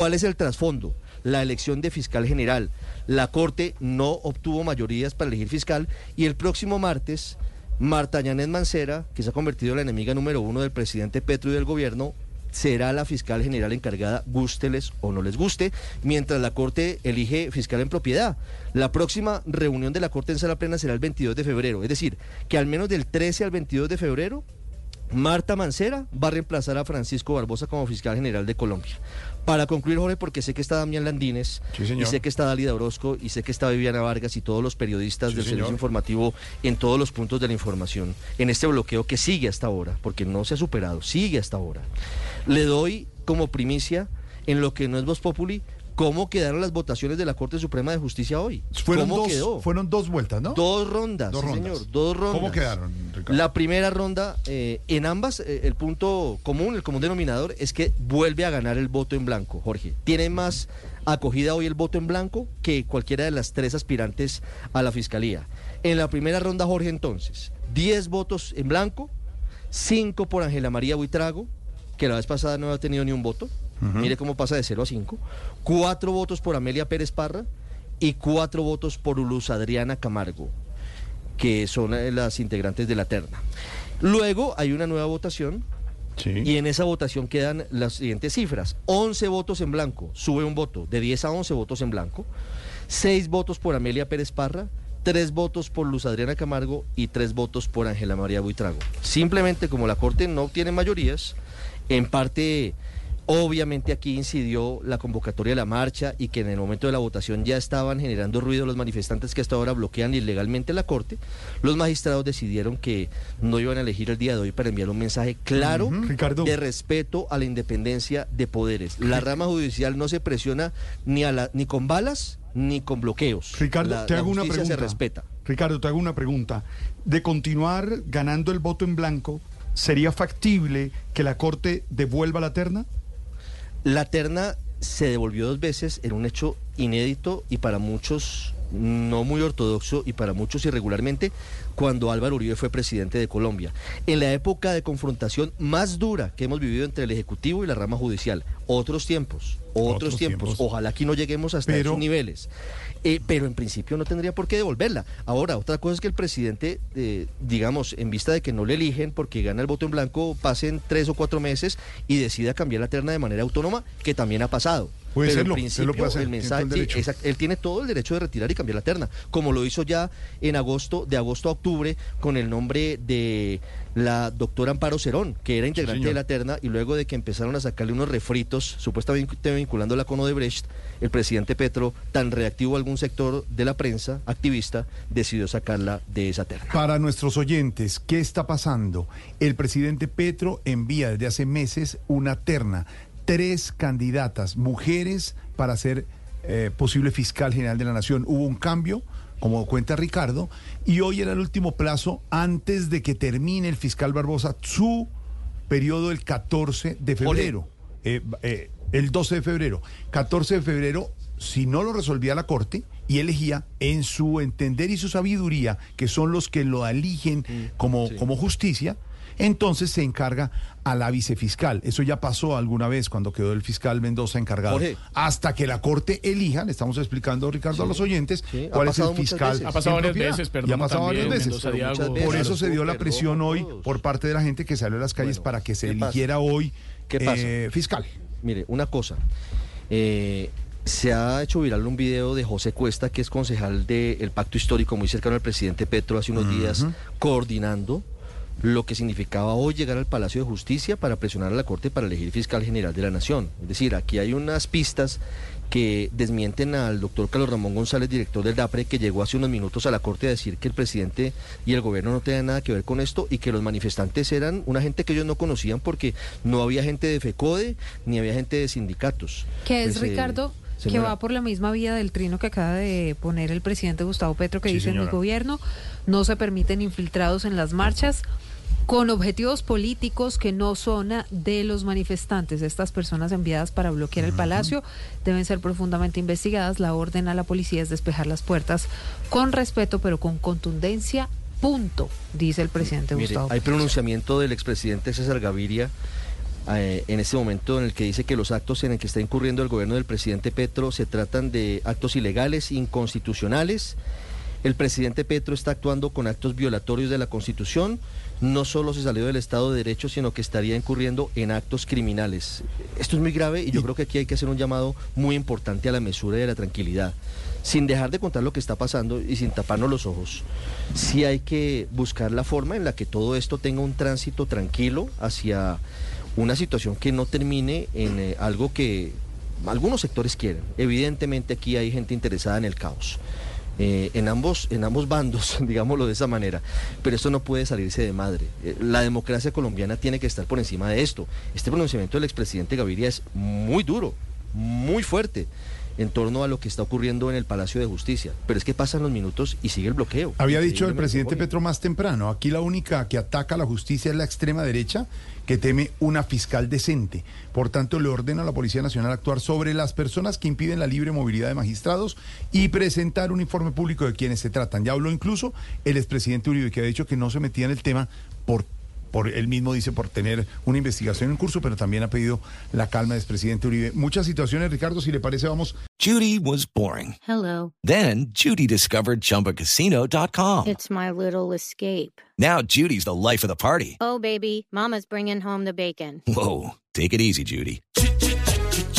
¿Cuál es el trasfondo? La elección de fiscal general. La Corte no obtuvo mayorías para elegir fiscal y el próximo martes, Marta Yanet Mancera, que se ha convertido en la enemiga número uno del presidente Petro y del gobierno, será la fiscal general encargada, gústeles o no les guste, mientras la Corte elige fiscal en propiedad. La próxima reunión de la Corte en sala plena será el 22 de febrero, es decir, que al menos del 13 al 22 de febrero Marta Mancera va a reemplazar a Francisco Barbosa como fiscal general de Colombia. Para concluir, Jorge, porque sé que está Damián Landines, Sí, y sé que está Dalida Orozco, y sé que está Viviana Vargas y todos los periodistas Sí, del señor. servicio informativo en todos los puntos de la información, en este bloqueo que sigue hasta ahora, porque no se ha superado, sigue hasta ahora. Le doy como primicia, en lo que no es Voz Populi, cómo quedaron las votaciones de la Corte Suprema de Justicia hoy. Fueron ¿Cómo dos, quedó? fueron dos vueltas, ¿no? Dos rondas, Dos sí, rondas. señor, dos rondas. ¿Cómo quedaron, Ricardo? La primera ronda, eh, en ambas, eh, el punto común, el común denominador, es que vuelve a ganar el voto en blanco, Jorge. Tiene más acogida hoy el voto en blanco que cualquiera de las tres aspirantes a la fiscalía. En la primera ronda, Jorge, entonces, 10 votos en blanco, 5 por Ángela María Buitrago, que la vez pasada no ha tenido ni un voto. Mire cómo pasa de 0 a 5. 4 votos por Amelia Pérez Parra y 4 votos por Luz Adriana Camargo que son eh, las integrantes de la terna. Luego hay una nueva votación Sí. y en esa votación quedan las siguientes cifras. 11 votos en blanco, sube un voto, de 10 a 11 votos en blanco. 6 votos por Amelia Pérez Parra, 3 votos por Luz Adriana Camargo y 3 votos por Ángela María Buitrago. Simplemente como la Corte no obtiene mayorías, en parte... Obviamente aquí incidió la convocatoria de la marcha y que en el momento de la votación ya estaban generando ruido los manifestantes que hasta ahora bloquean ilegalmente la Corte. Los magistrados decidieron que no iban a elegir el día de hoy para enviar un mensaje claro de respeto a la independencia de poderes. La rama judicial no se presiona ni, a la, ni con balas ni con bloqueos. Ricardo, La- te la hago una pregunta. se respeta. Ricardo, te hago una pregunta. De continuar ganando el voto en blanco, ¿sería factible que la Corte devuelva la terna? La terna se devolvió dos veces en un hecho inédito y para muchos no muy ortodoxo y para muchos irregularmente cuando Álvaro Uribe fue presidente de Colombia. En la época de confrontación más dura que hemos vivido entre el Ejecutivo y la rama judicial. Otros tiempos, otros, Otros tiempos. tiempos. Ojalá aquí no lleguemos hasta Pero- esos niveles. Eh, pero en principio no tendría por qué devolverla. Ahora, otra cosa es que el presidente, eh, digamos, en vista de que no le eligen porque gana el voto en blanco, pasen tres o cuatro meses y decida cambiar la terna de manera autónoma, que también ha pasado. Puede pero serlo, en principio, puede hacer, el mensaje, sí, él tiene todo el derecho de retirar y cambiar la terna, como lo hizo ya en agosto, de agosto a octubre, con el nombre de la doctora Amparo Cerón, que era integrante de la terna, y luego de que empezaron a sacarle unos refritos, supuestamente vinculándola con Odebrecht, el presidente Petro, tan reactivo a algún sector de la prensa, activista, decidió sacarla de esa terna. Para nuestros oyentes, ¿qué está pasando? El presidente Petro envía desde hace meses una terna, tres candidatas, mujeres, para ser eh, posible fiscal general de la Nación. Hubo un cambio, como cuenta Ricardo, y hoy era el último plazo antes de que termine el fiscal Barbosa su periodo el 14 de febrero. Eh, eh, el 12 de febrero. 14 de febrero, si no lo resolvía la Corte y elegía en su entender y su sabiduría, que son los que lo eligen como, como justicia, entonces se encarga a la vicefiscal. Eso ya pasó alguna vez cuando quedó el fiscal Mendoza encargado. Jorge. Hasta que la Corte elija, le estamos explicando, Ricardo, a los oyentes, sí, cuál es el fiscal. veces. Ha pasado varias veces, perdón, ha pasado varias veces. Por eso se dio la presión hoy por parte de la gente que salió a las calles Bueno, para que se ¿qué pasa? eligiera hoy ¿Qué pasa? eh, fiscal. Mire, una cosa. eh, se ha hecho viral un video de José Cuesta, que es concejal del Pacto Histórico, muy cercano al presidente Petro, hace unos días, coordinando lo que significaba hoy llegar al Palacio de Justicia para presionar a la Corte para elegir fiscal general de la Nación. Es decir, aquí hay unas pistas que desmienten al doctor Carlos Ramón González, director del DAPRE, que llegó hace unos minutos a la Corte a decir que el presidente y el gobierno no tenían nada que ver con esto y que los manifestantes eran una gente que ellos no conocían porque no había gente de FECODE ni había gente de sindicatos. Que es, Pues, eh, Ricardo, que va por la misma vía del trino que acaba de poner el presidente Gustavo Petro, que Sí, dice en mi señora. gobierno no se permiten infiltrados en las marchas con objetivos políticos que no son ah, de los manifestantes. Estas personas enviadas para bloquear el palacio deben ser profundamente investigadas. La orden a la policía es despejar las puertas con respeto, pero con contundencia. Punto, dice el presidente Mire, Gustavo hay pronunciamiento del expresidente César Gaviria eh, en este momento en el que dice que los actos en el que está incurriendo el gobierno del presidente Petro se tratan de actos ilegales, inconstitucionales. El presidente Petro está actuando con actos violatorios de la Constitución. No solo se salió del Estado de Derecho, sino que estaría incurriendo en actos criminales. Esto es muy grave y yo creo que aquí hay que hacer un llamado muy importante a la mesura y a la tranquilidad. Sin dejar de contar lo que está pasando y sin taparnos los ojos, sí hay que buscar la forma en la que todo esto tenga un tránsito tranquilo hacia una situación que no termine en eh, algo que algunos sectores quieren. Evidentemente aquí hay gente interesada en el caos. Eh, en, ambos, en ambos bandos, digámoslo de esa manera. Pero esto no puede salirse de madre. Eh, la democracia colombiana tiene que estar por encima de esto. Este pronunciamiento del expresidente Gaviria es muy duro, muy fuerte en torno a lo que está ocurriendo en el Palacio de Justicia. Pero es que pasan los minutos y sigue el bloqueo. Había dicho el presidente. Petro más temprano, aquí la única que ataca a la justicia es la extrema derecha, que teme una fiscal decente. Por tanto, le ordena a la Policía Nacional actuar sobre las personas que impiden la libre movilidad de magistrados y presentar un informe público de quienes se tratan. Ya habló incluso el expresidente Uribe, que ha dicho que no se metía en el tema por por él mismo dice por tener una investigación en curso, pero también ha pedido la calma del expresidente Uribe. Muchas situaciones, Ricardo, si le parece, vamos Judy was boring. Hello. Then Judy discovered ChumbaCasino.com. It's my little escape. Now Judy's the life of the party. Oh, baby, Mama's bringing home the bacon. Whoa, take it easy, Judy.